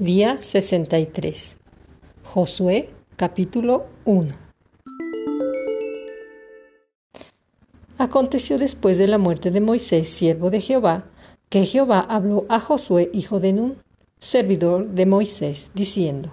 Día 63. Josué capítulo 1. Aconteció después de la muerte de Moisés, siervo de Jehová, que Jehová habló a Josué, hijo de Nun, servidor de Moisés, diciendo,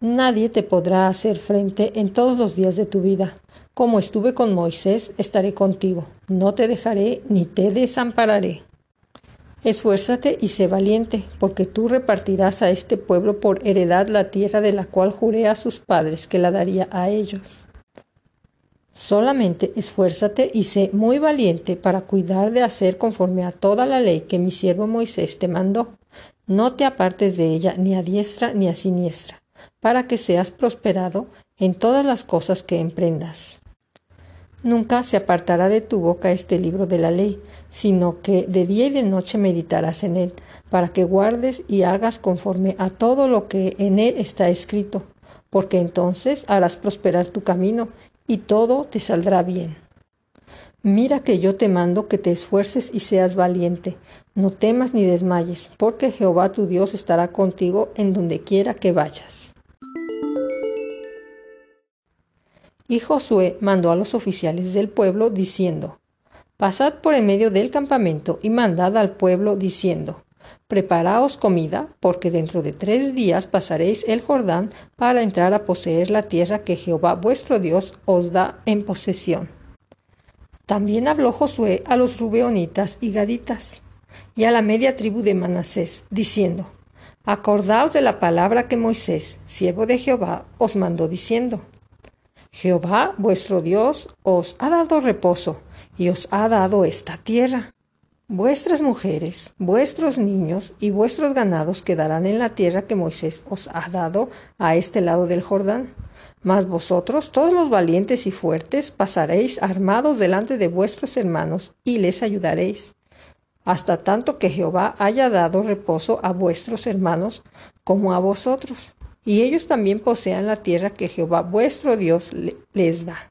Nadie te podrá hacer frente en todos los días de tu vida. Como estuve con Moisés, estaré contigo. No te dejaré ni te desampararé. Esfuérzate y sé valiente, porque tú repartirás a este pueblo por heredad la tierra de la cual juré a sus padres que la daría a ellos. Solamente esfuérzate y sé muy valiente para cuidar de hacer conforme a toda la ley que mi siervo Moisés te mandó. No te apartes de ella ni a diestra ni a siniestra para que seas prosperado en todas las cosas que emprendas. Nunca se apartará de tu boca este libro de la ley, sino que de día y de noche meditarás en él, para que guardes y hagas conforme a todo lo que en él está escrito, porque entonces harás prosperar tu camino y todo te saldrá bien. Mira que yo te mando que te esfuerces y seas valiente, no temas ni desmayes, porque Jehová tu Dios estará contigo en donde quiera que vayas. Y Josué mandó a los oficiales del pueblo diciendo, Pasad por en medio del campamento y mandad al pueblo diciendo, Preparaos comida, porque dentro de tres días pasaréis el Jordán para entrar a poseer la tierra que Jehová vuestro Dios os da en posesión. También habló Josué a los rubeonitas y gaditas, y a la media tribu de Manasés, diciendo, Acordaos de la palabra que Moisés, siervo de Jehová, os mandó diciendo, Jehová vuestro Dios os ha dado reposo y os ha dado esta tierra. Vuestras mujeres, vuestros niños y vuestros ganados quedarán en la tierra que Moisés os ha dado a este lado del Jordán. Mas vosotros, todos los valientes y fuertes, pasaréis armados delante de vuestros hermanos y les ayudaréis, hasta tanto que Jehová haya dado reposo a vuestros hermanos como a vosotros y ellos también posean la tierra que Jehová vuestro Dios les da.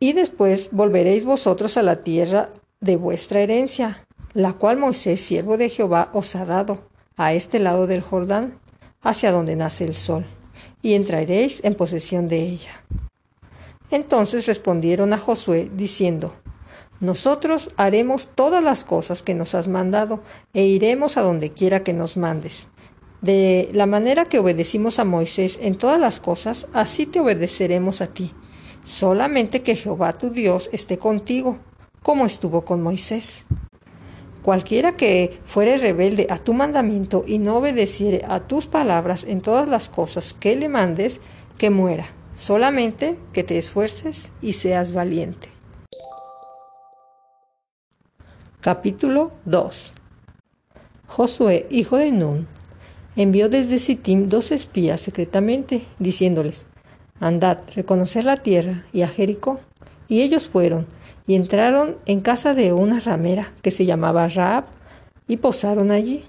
Y después volveréis vosotros a la tierra de vuestra herencia, la cual Moisés, siervo de Jehová, os ha dado, a este lado del Jordán, hacia donde nace el sol, y entraréis en posesión de ella. Entonces respondieron a Josué, diciendo, Nosotros haremos todas las cosas que nos has mandado, e iremos a donde quiera que nos mandes. De la manera que obedecimos a Moisés en todas las cosas, así te obedeceremos a ti. Solamente que Jehová tu Dios esté contigo, como estuvo con Moisés. Cualquiera que fuere rebelde a tu mandamiento y no obedeciere a tus palabras en todas las cosas que le mandes, que muera. Solamente que te esfuerces y seas valiente. Capítulo 2 Josué, hijo de Nun, envió desde Sittim dos espías secretamente, diciéndoles, Andad, reconocer la tierra y a Jericó. Y ellos fueron, y entraron en casa de una ramera que se llamaba Raab, y posaron allí.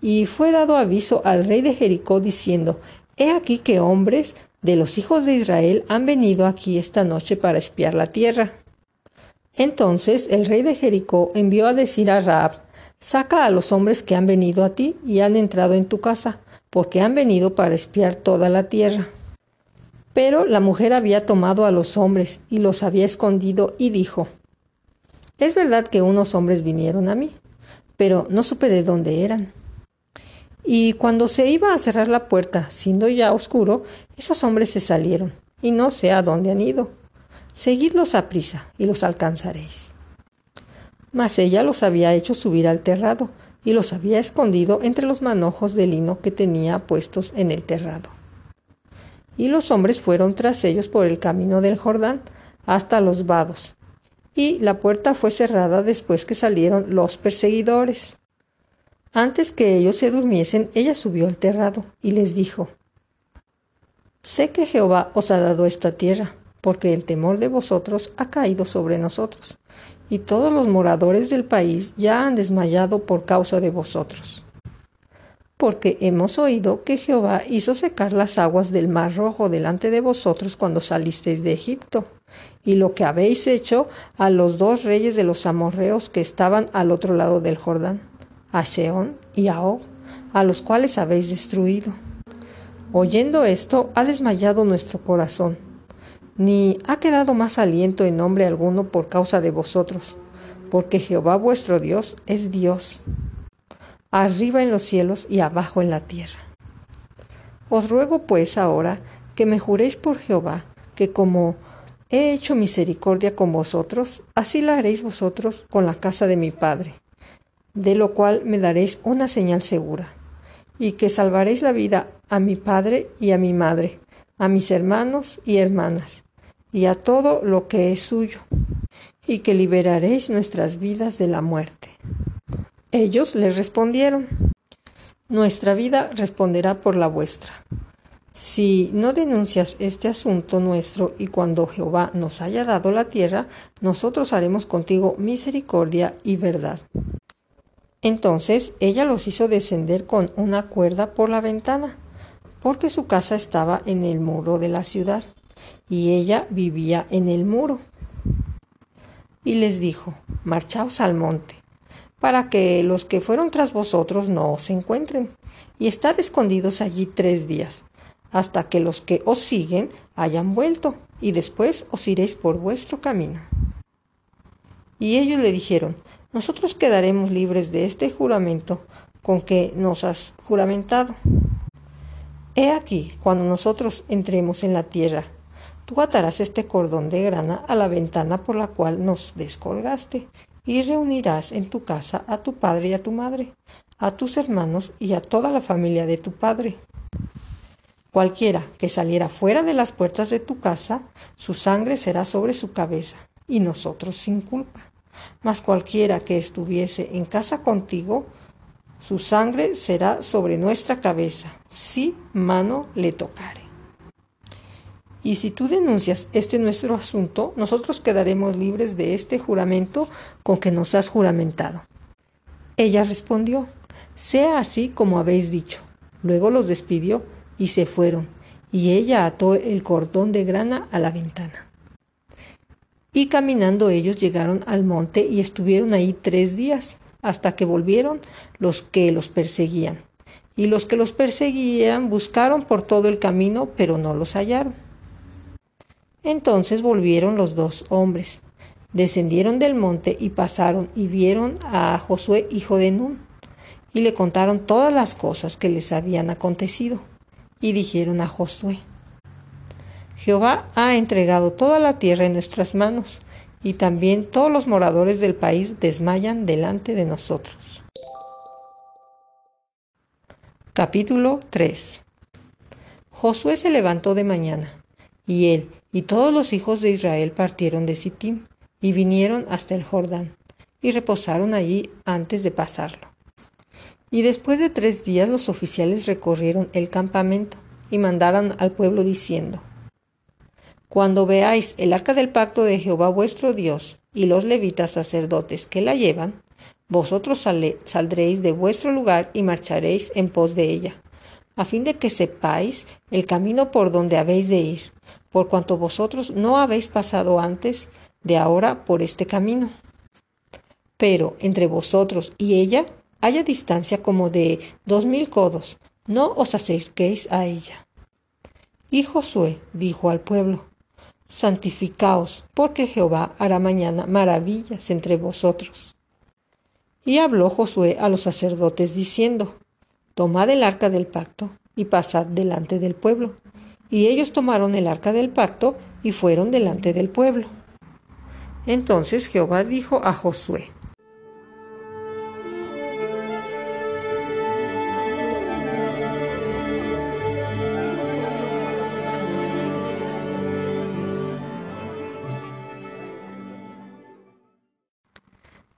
Y fue dado aviso al rey de Jericó diciendo, He aquí que hombres de los hijos de Israel han venido aquí esta noche para espiar la tierra. Entonces el rey de Jericó envió a decir a Raab, Saca a los hombres que han venido a ti y han entrado en tu casa, porque han venido para espiar toda la tierra. Pero la mujer había tomado a los hombres y los había escondido y dijo, Es verdad que unos hombres vinieron a mí, pero no supe de dónde eran. Y cuando se iba a cerrar la puerta, siendo ya oscuro, esos hombres se salieron, y no sé a dónde han ido. Seguidlos a prisa, y los alcanzaréis. Mas ella los había hecho subir al terrado, y los había escondido entre los manojos de lino que tenía puestos en el terrado. Y los hombres fueron tras ellos por el camino del Jordán hasta los vados, y la puerta fue cerrada después que salieron los perseguidores. Antes que ellos se durmiesen, ella subió al terrado y les dijo, Sé que Jehová os ha dado esta tierra, porque el temor de vosotros ha caído sobre nosotros, y todos los moradores del país ya han desmayado por causa de vosotros. Porque hemos oído que Jehová hizo secar las aguas del mar rojo delante de vosotros cuando salisteis de Egipto, y lo que habéis hecho a los dos reyes de los amorreos que estaban al otro lado del Jordán, a Sheón y a Og, a los cuales habéis destruido. Oyendo esto, ha desmayado nuestro corazón, ni ha quedado más aliento en nombre alguno por causa de vosotros, porque Jehová vuestro Dios es Dios, arriba en los cielos y abajo en la tierra. Os ruego pues ahora que me juréis por Jehová, que como he hecho misericordia con vosotros, así la haréis vosotros con la casa de mi Padre, de lo cual me daréis una señal segura y que salvaréis la vida a mi padre y a mi madre, a mis hermanos y hermanas, y a todo lo que es suyo, y que liberaréis nuestras vidas de la muerte. Ellos le respondieron, Nuestra vida responderá por la vuestra. Si no denuncias este asunto nuestro y cuando Jehová nos haya dado la tierra, nosotros haremos contigo misericordia y verdad. Entonces ella los hizo descender con una cuerda por la ventana, porque su casa estaba en el muro de la ciudad, y ella vivía en el muro. Y les dijo, marchaos al monte, para que los que fueron tras vosotros no os encuentren, y estad escondidos allí tres días, hasta que los que os siguen hayan vuelto, y después os iréis por vuestro camino. Y ellos le dijeron, nosotros quedaremos libres de este juramento con que nos has juramentado. He aquí, cuando nosotros entremos en la tierra, tú atarás este cordón de grana a la ventana por la cual nos descolgaste, y reunirás en tu casa a tu padre y a tu madre, a tus hermanos y a toda la familia de tu padre. Cualquiera que saliera fuera de las puertas de tu casa, su sangre será sobre su cabeza, y nosotros sin culpa mas cualquiera que estuviese en casa contigo, su sangre será sobre nuestra cabeza, si mano le tocare. Y si tú denuncias este nuestro asunto, nosotros quedaremos libres de este juramento con que nos has juramentado. Ella respondió, sea así como habéis dicho. Luego los despidió y se fueron, y ella ató el cordón de grana a la ventana. Y caminando ellos llegaron al monte y estuvieron ahí tres días, hasta que volvieron los que los perseguían. Y los que los perseguían buscaron por todo el camino, pero no los hallaron. Entonces volvieron los dos hombres, descendieron del monte y pasaron y vieron a Josué hijo de Nun, y le contaron todas las cosas que les habían acontecido. Y dijeron a Josué, Jehová ha entregado toda la tierra en nuestras manos, y también todos los moradores del país desmayan delante de nosotros. Capítulo 3 Josué se levantó de mañana, y él y todos los hijos de Israel partieron de Sittim, y vinieron hasta el Jordán, y reposaron allí antes de pasarlo. Y después de tres días los oficiales recorrieron el campamento, y mandaron al pueblo diciendo, cuando veáis el arca del pacto de Jehová vuestro Dios y los levitas sacerdotes que la llevan, vosotros saldréis de vuestro lugar y marcharéis en pos de ella, a fin de que sepáis el camino por donde habéis de ir, por cuanto vosotros no habéis pasado antes de ahora por este camino. Pero entre vosotros y ella haya distancia como de dos mil codos, no os acerquéis a ella. Y Josué dijo al pueblo, santificaos, porque Jehová hará mañana maravillas entre vosotros. Y habló Josué a los sacerdotes diciendo, Tomad el arca del pacto y pasad delante del pueblo y ellos tomaron el arca del pacto y fueron delante del pueblo. Entonces Jehová dijo a Josué,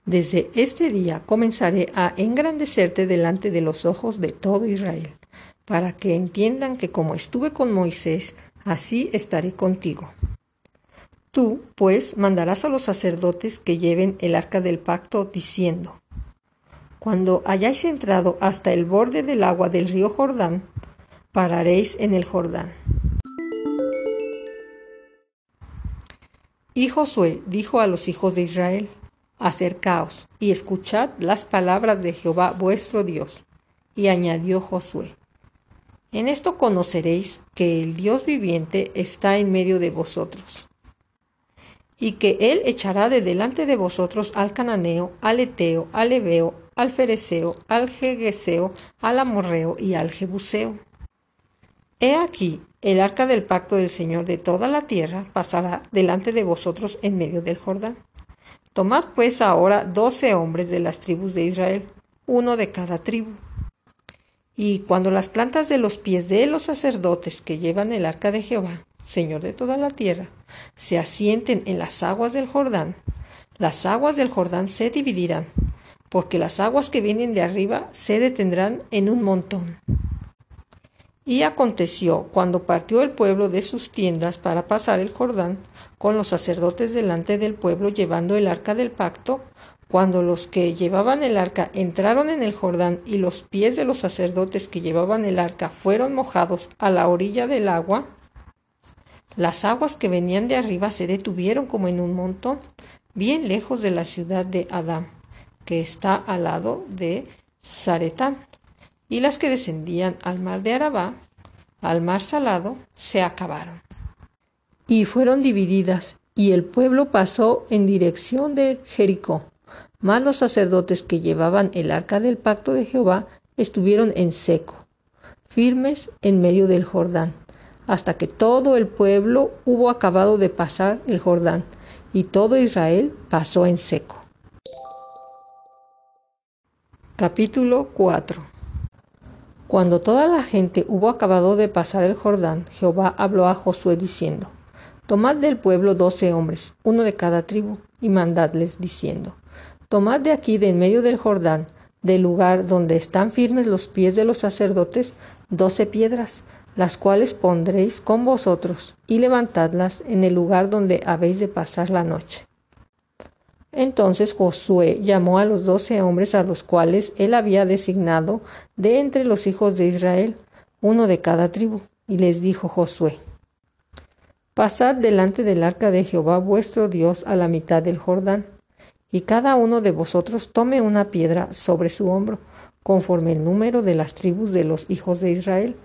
Desde este día comenzaré a engrandecerte delante de los ojos de todo Israel para que entiendan que como estuve con Moisés, así estaré contigo. Tú, pues, mandarás a los sacerdotes que lleven el arca del pacto, diciendo, Cuando hayáis entrado hasta el borde del agua del río Jordán, pararéis en el Jordán. Y Josué dijo a los hijos de Israel, Acercaos y escuchad las palabras de Jehová vuestro Dios. Y añadió Josué, En esto conoceréis que el Dios viviente está en medio de vosotros, y que Él echará de delante de vosotros al cananeo, al eteo, al ebeo, al fereceo, al jegeseo, al amorreo y al jebuseo. He aquí, el arca del pacto del Señor de toda la tierra pasará delante de vosotros en medio del Jordán. Tomad pues ahora doce hombres de las tribus de Israel, uno de cada tribu. Y cuando las plantas de los pies de los sacerdotes que llevan el arca de Jehová, Señor de toda la tierra, se asienten en las aguas del Jordán, las aguas del Jordán se dividirán, porque las aguas que vienen de arriba se detendrán en un montón. Y aconteció, cuando partió el pueblo de sus tiendas para pasar el Jordán, con los sacerdotes delante del pueblo llevando el arca del pacto, cuando los que llevaban el arca entraron en el Jordán y los pies de los sacerdotes que llevaban el arca fueron mojados a la orilla del agua, las aguas que venían de arriba se detuvieron como en un montón, bien lejos de la ciudad de Adán, que está al lado de Zaretán y las que descendían al mar de Arabá, al mar salado, se acabaron. Y fueron divididas, y el pueblo pasó en dirección de Jericó. Mas los sacerdotes que llevaban el arca del pacto de Jehová estuvieron en seco, firmes en medio del Jordán, hasta que todo el pueblo hubo acabado de pasar el Jordán, y todo Israel pasó en seco. Capítulo 4 cuando toda la gente hubo acabado de pasar el Jordán, Jehová habló a Josué diciendo, Tomad del pueblo doce hombres, uno de cada tribu, y mandadles diciendo, Tomad de aquí de en medio del Jordán, del lugar donde están firmes los pies de los sacerdotes, doce piedras, las cuales pondréis con vosotros, y levantadlas en el lugar donde habéis de pasar la noche. Entonces Josué llamó a los doce hombres a los cuales él había designado de entre los hijos de Israel, uno de cada tribu, y les dijo Josué, Pasad delante del arca de Jehová vuestro Dios a la mitad del Jordán, y cada uno de vosotros tome una piedra sobre su hombro, conforme el número de las tribus de los hijos de Israel,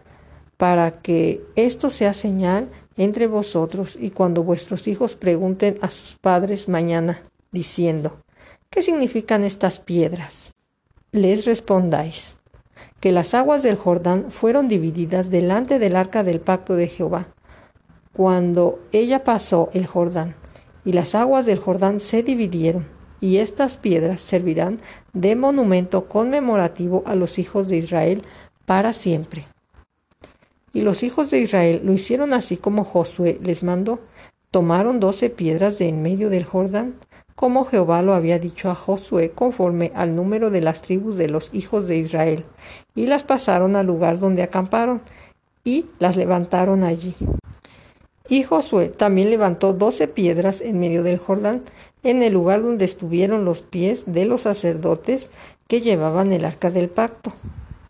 para que esto sea señal entre vosotros y cuando vuestros hijos pregunten a sus padres mañana, diciendo, ¿qué significan estas piedras? Les respondáis, que las aguas del Jordán fueron divididas delante del arca del pacto de Jehová, cuando ella pasó el Jordán, y las aguas del Jordán se dividieron, y estas piedras servirán de monumento conmemorativo a los hijos de Israel para siempre. Y los hijos de Israel lo hicieron así como Josué les mandó. Tomaron doce piedras de en medio del Jordán, como Jehová lo había dicho a Josué conforme al número de las tribus de los hijos de Israel, y las pasaron al lugar donde acamparon, y las levantaron allí. Y Josué también levantó doce piedras en medio del Jordán, en el lugar donde estuvieron los pies de los sacerdotes que llevaban el arca del pacto,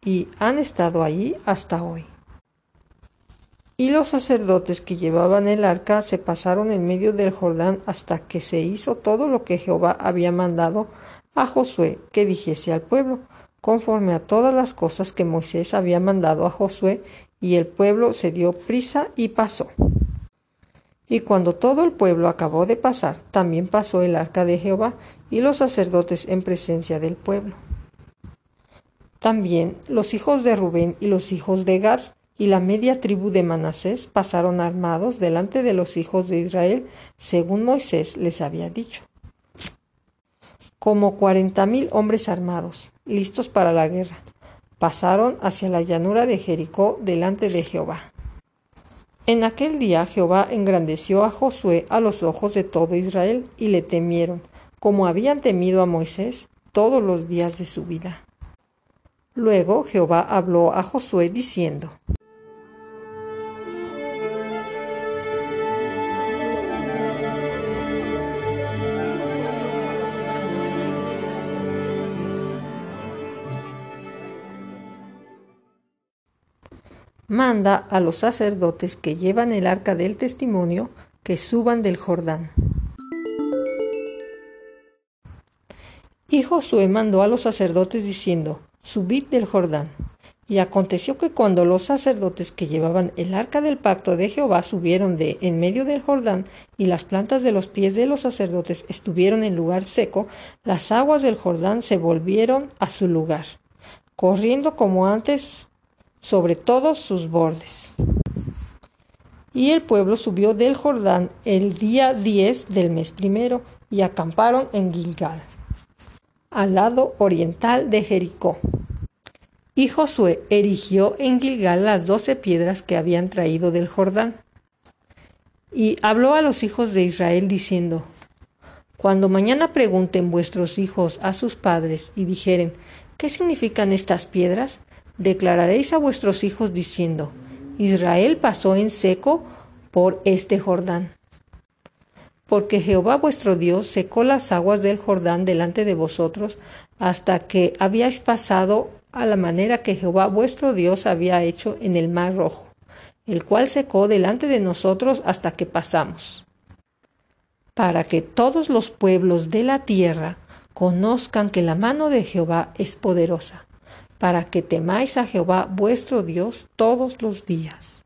y han estado allí hasta hoy. Y los sacerdotes que llevaban el arca se pasaron en medio del Jordán hasta que se hizo todo lo que Jehová había mandado a Josué que dijese al pueblo, conforme a todas las cosas que Moisés había mandado a Josué, y el pueblo se dio prisa y pasó. Y cuando todo el pueblo acabó de pasar, también pasó el arca de Jehová y los sacerdotes en presencia del pueblo. También los hijos de Rubén y los hijos de Gad y la media tribu de Manasés pasaron armados delante de los hijos de Israel, según Moisés les había dicho. Como cuarenta mil hombres armados, listos para la guerra, pasaron hacia la llanura de Jericó delante de Jehová. En aquel día Jehová engrandeció a Josué a los ojos de todo Israel, y le temieron, como habían temido a Moisés todos los días de su vida. Luego Jehová habló a Josué diciendo, manda a los sacerdotes que llevan el arca del testimonio que suban del Jordán. Y Josué mandó a los sacerdotes diciendo, Subid del Jordán. Y aconteció que cuando los sacerdotes que llevaban el arca del pacto de Jehová subieron de en medio del Jordán, y las plantas de los pies de los sacerdotes estuvieron en lugar seco, las aguas del Jordán se volvieron a su lugar, corriendo como antes sobre todos sus bordes. Y el pueblo subió del Jordán el día 10 del mes primero y acamparon en Gilgal, al lado oriental de Jericó. Y Josué erigió en Gilgal las doce piedras que habían traído del Jordán. Y habló a los hijos de Israel diciendo, Cuando mañana pregunten vuestros hijos a sus padres y dijeren, ¿qué significan estas piedras? Declararéis a vuestros hijos diciendo, Israel pasó en seco por este Jordán. Porque Jehová vuestro Dios secó las aguas del Jordán delante de vosotros hasta que habíais pasado a la manera que Jehová vuestro Dios había hecho en el mar rojo, el cual secó delante de nosotros hasta que pasamos. Para que todos los pueblos de la tierra conozcan que la mano de Jehová es poderosa para que temáis a Jehová vuestro Dios todos los días.